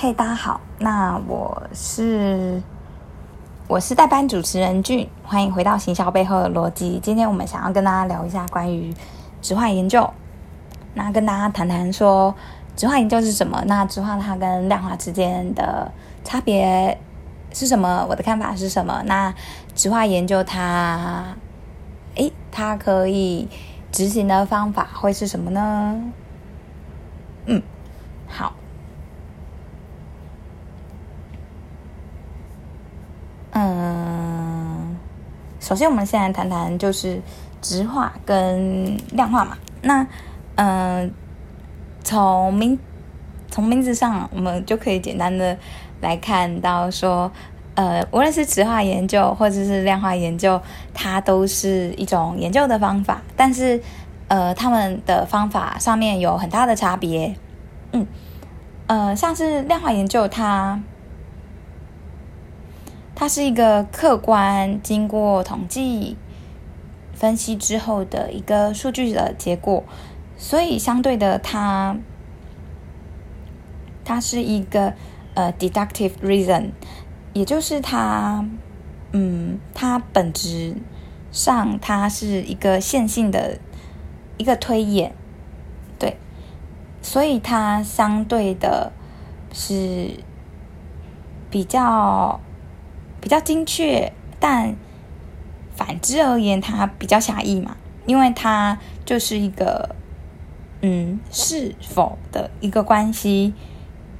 嘿，大家好，那我是我是代班主持人俊，欢迎回到行销背后的逻辑。今天我们想要跟大家聊一下关于质化研究，那跟大家谈谈说质化研究是什么，那质化它跟量化之间的差别是什么？我的看法是什么？那质化研究它，诶，它可以执行的方法会是什么呢？嗯，首先我们现在谈谈就是质化跟量化嘛。那嗯，从名从名字上，我们就可以简单的来看到说，呃，无论是质化研究或者是量化研究，它都是一种研究的方法，但是呃，他们的方法上面有很大的差别。嗯，呃，像是量化研究它。它是一个客观、经过统计分析之后的一个数据的结果，所以相对的它，它是一个呃 deductive reason，也就是它，嗯，它本质上它是一个线性的一个推演，对，所以它相对的是比较。比较精确，但反之而言，它比较狭义嘛，因为它就是一个嗯是否的一个关系，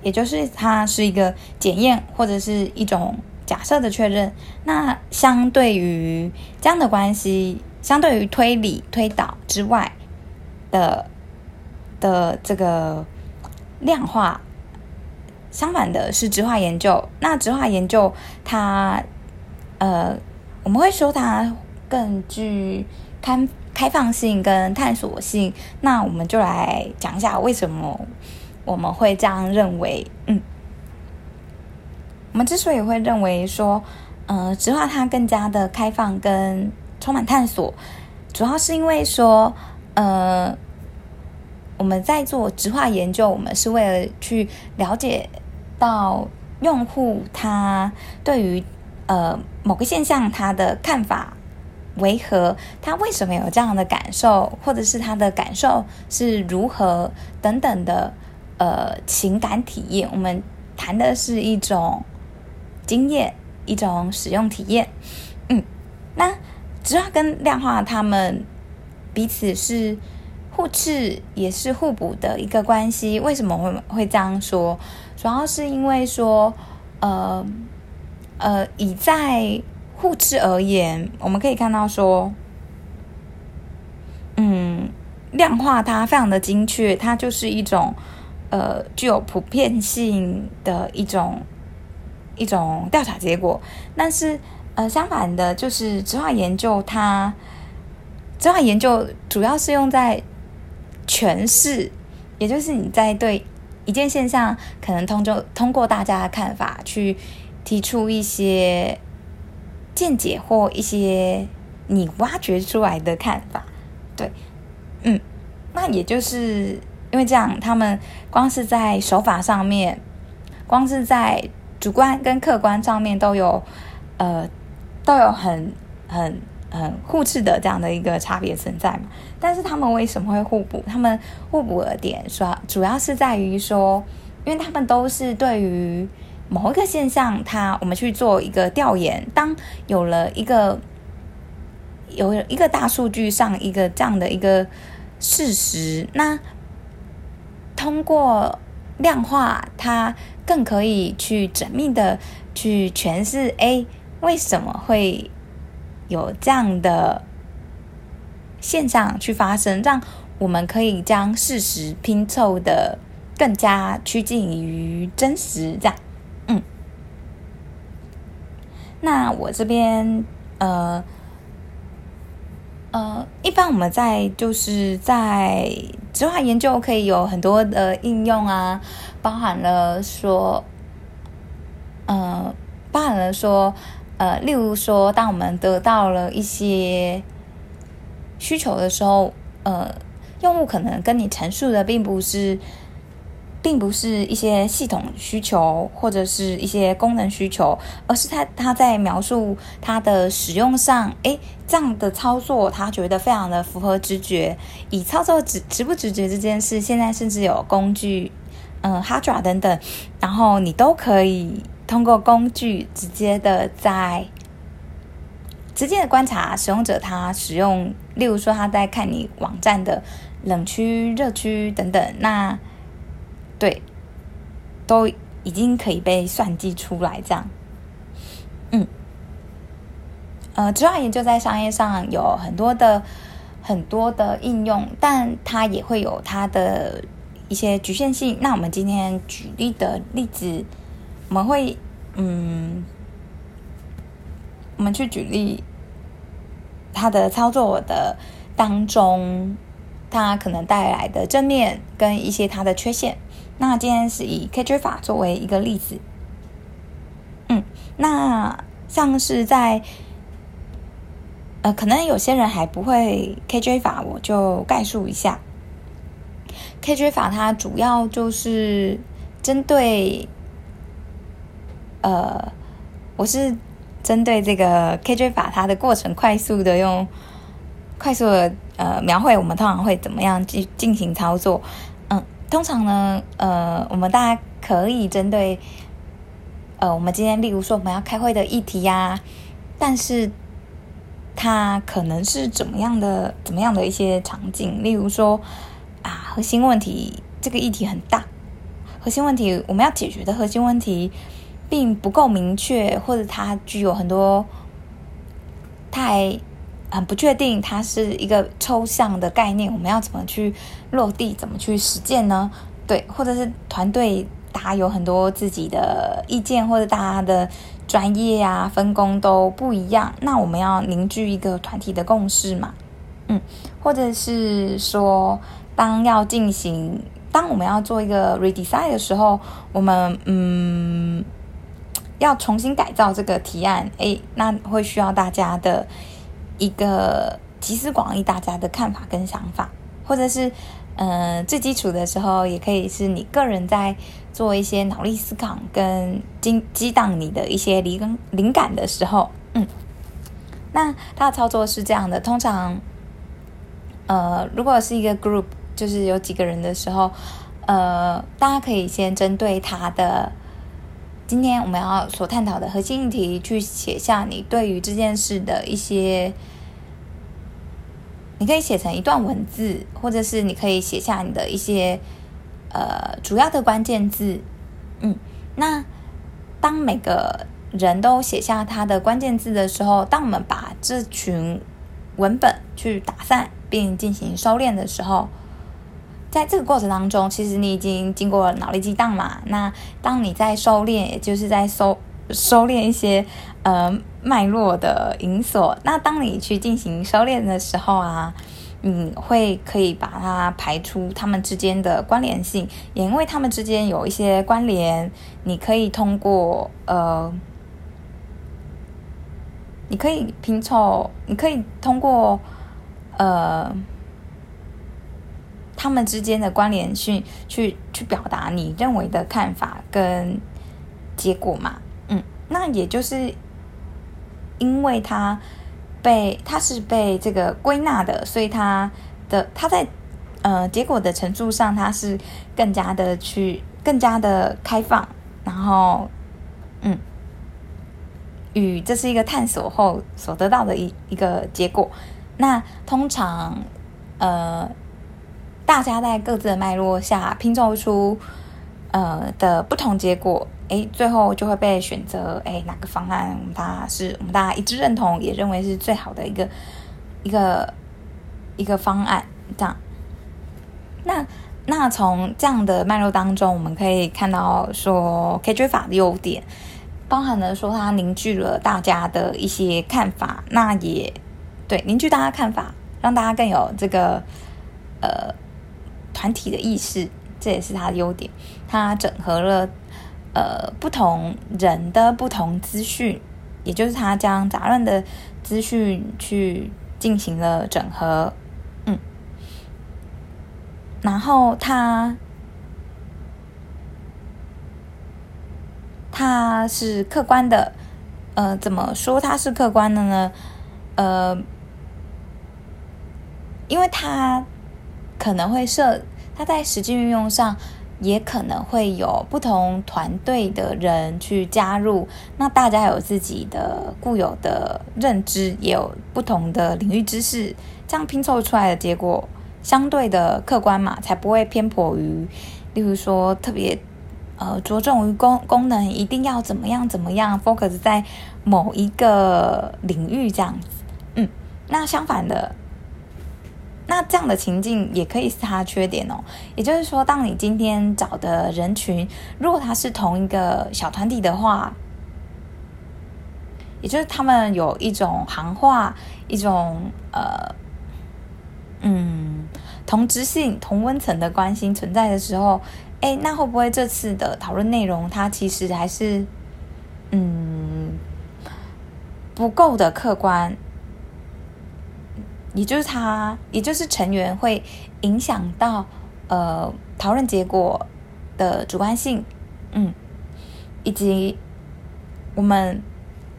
也就是它是一个检验或者是一种假设的确认。那相对于这样的关系，相对于推理推导之外的的这个量化。相反的是植化研究，那植化研究它，呃，我们会说它更具开开放性跟探索性。那我们就来讲一下为什么我们会这样认为。嗯，我们之所以会认为说，呃，植化它更加的开放跟充满探索，主要是因为说，呃。我们在做植化研究，我们是为了去了解到用户他对于呃某个现象他的看法为何，他为什么有这样的感受，或者是他的感受是如何等等的呃情感体验。我们谈的是一种经验，一种使用体验。嗯，那质化跟量化，他们彼此是。互斥也是互补的一个关系。为什么会会这样说？主要是因为说，呃呃，以在互斥而言，我们可以看到说，嗯，量化它非常的精确，它就是一种呃具有普遍性的一种一种调查结果。但是呃，相反的，就是质化研究它，它质化研究主要是用在。诠释，也就是你在对一件现象，可能通就通过大家的看法去提出一些见解或一些你挖掘出来的看法，对，嗯，那也就是因为这样，他们光是在手法上面，光是在主观跟客观上面都有，呃，都有很很。嗯，互斥的这样的一个差别存在嘛？但是他们为什么会互补？他们互补的点说，主要是在于说，因为他们都是对于某一个现象，它我们去做一个调研，当有了一个有一个大数据上一个这样的一个事实，那通过量化，它更可以去缜密的去诠释，哎，为什么会？有这样的现象去发生，让我们可以将事实拼凑的更加趋近于真实。这样，嗯，那我这边呃呃，一般我们在就是在质化研究可以有很多的应用啊，包含了说，呃，包含了说。呃，例如说，当我们得到了一些需求的时候，呃，用户可能跟你陈述的并不是并不是一些系统需求或者是一些功能需求，而是他他在描述他的使用上，诶，这样的操作他觉得非常的符合直觉。以操作直直不直觉这件事，现在甚至有工具，嗯，Hardra 等等，然后你都可以通过工具直接的在直接的观察使用者他使用，例如说他在看你网站的冷区、热区等等，那。对，都已经可以被算计出来，这样，嗯，呃，之外研究在商业上有很多的很多的应用，但它也会有它的一些局限性。那我们今天举例的例子，我们会，嗯，我们去举例它的操作的当中，它可能带来的正面跟一些它的缺陷。那今天是以 KJ 法作为一个例子，嗯，那像是在，呃，可能有些人还不会 KJ 法，我就概述一下。KJ 法它主要就是针对，呃，我是针对这个 KJ 法它的过程，快速的用快速的呃描绘，我们通常会怎么样进进行操作。嗯通常呢，呃，我们大家可以针对，呃，我们今天例如说我们要开会的议题呀、但是它可能是怎么样的、怎么样的一些场景，例如说啊，核心问题这个议题很大，核心问题我们要解决的核心问题并不够明确，或者它具有很多太。很不确定，它是一个抽象的概念，我们要怎么去落地，怎么去实践呢？对，或者是团队大家有很多自己的意见，或者大家的专业啊分工都不一样，那我们要凝聚一个团体的共识嘛？嗯，或者是说，当要进行，当我们要做一个 redesign 的时候，我们嗯要重新改造这个提案，诶，那会需要大家的。一个集思广益，大家的看法跟想法，或者是，呃，最基础的时候，也可以是你个人在做一些脑力思考跟激激荡你的一些灵灵感的时候，嗯，那它的操作是这样的，通常，呃，如果是一个 group，就是有几个人的时候，呃，大家可以先针对他的。今天我们要所探讨的核心议题，去写下你对于这件事的一些，你可以写成一段文字，或者是你可以写下你的一些呃主要的关键字。嗯，那当每个人都写下他的关键字的时候，当我们把这群文本去打散并进行收敛的时候。在这个过程当中，其实你已经经过了脑力激荡嘛。那当你在收敛，也就是在收收敛一些呃脉络的引锁。那当你去进行收敛的时候啊，你会可以把它排出它们之间的关联性，也因为它们之间有一些关联，你可以通过呃，你可以拼凑，你可以通过呃。他们之间的关联性，去去表达你认为的看法跟结果嘛，嗯，那也就是因为他被他是被这个归纳的，所以他的他在呃结果的陈述上，他是更加的去更加的开放，然后嗯，与这是一个探索后所得到的一一个结果。那通常呃。大家在各自的脉络下拼凑出，呃的不同结果，诶，最后就会被选择，诶，哪个方案我们大家是我们大家一致认同，也认为是最好的一个一个一个方案，这样。那那从这样的脉络当中，我们可以看到说，KJ 法的优点，包含了说它凝聚了大家的一些看法，那也对凝聚大家看法，让大家更有这个呃。团体的意识，这也是它的优点。它整合了呃不同人的不同资讯，也就是它将杂乱的资讯去进行了整合。嗯，然后它它是客观的。呃，怎么说它是客观的呢？呃，因为它可能会设，它在实际运用上也可能会有不同团队的人去加入，那大家有自己的固有的认知，也有不同的领域知识，这样拼凑出来的结果相对的客观嘛，才不会偏颇于，例如说特别。呃，着重于功功能，一定要怎么样怎么样，focus 在某一个领域这样子。嗯，那相反的，那这样的情境也可以是它的缺点哦。也就是说，当你今天找的人群，如果他是同一个小团体的话，也就是他们有一种行话，一种呃，嗯，同质性、同温层的关系存在的时候。哎，那会不会这次的讨论内容，它其实还是，嗯，不够的客观，也就是他，也就是成员会影响到呃讨论结果的主观性，嗯，以及我们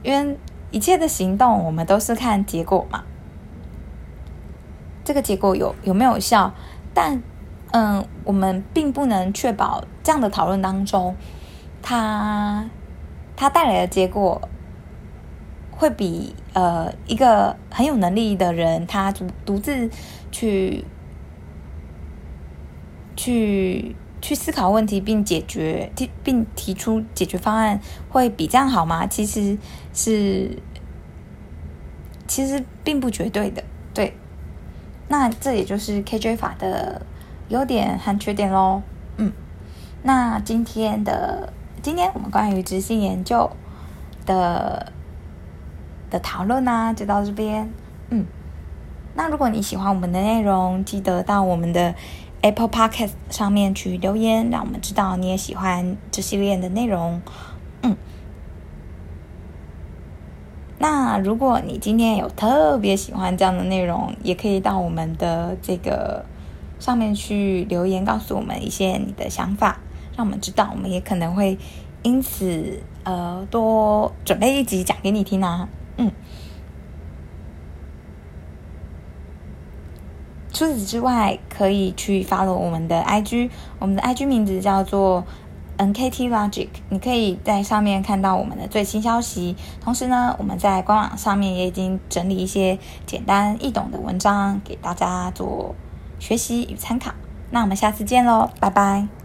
因为一切的行动，我们都是看结果嘛，这个结果有有没有效，但。嗯，我们并不能确保这样的讨论当中，它它带来的结果会比呃一个很有能力的人他独独自去去去思考问题并解决提并提出解决方案会比这样好吗？其实是其实并不绝对的，对。那这也就是 KJ 法的。优点和缺点喽，嗯，那今天的今天我们关于执行研究的的讨论呢、就到这边，嗯，那如果你喜欢我们的内容，记得到我们的 Apple Podcast 上面去留言，让我们知道你也喜欢这系列的内容，嗯，那如果你今天有特别喜欢这样的内容，也可以到我们的这个。上面去留言告诉我们一些你的想法，让我们知道，我们也可能会因此呃多准备一集讲给你听啊。嗯，除此之外，可以去 follow 我们的 IG，我们的 IG 名字叫做 NKT Logic，你可以在上面看到我们的最新消息。同时呢，我们在官网上面也已经整理一些简单易懂的文章给大家做学习与参考，那我们下次见喽，拜拜。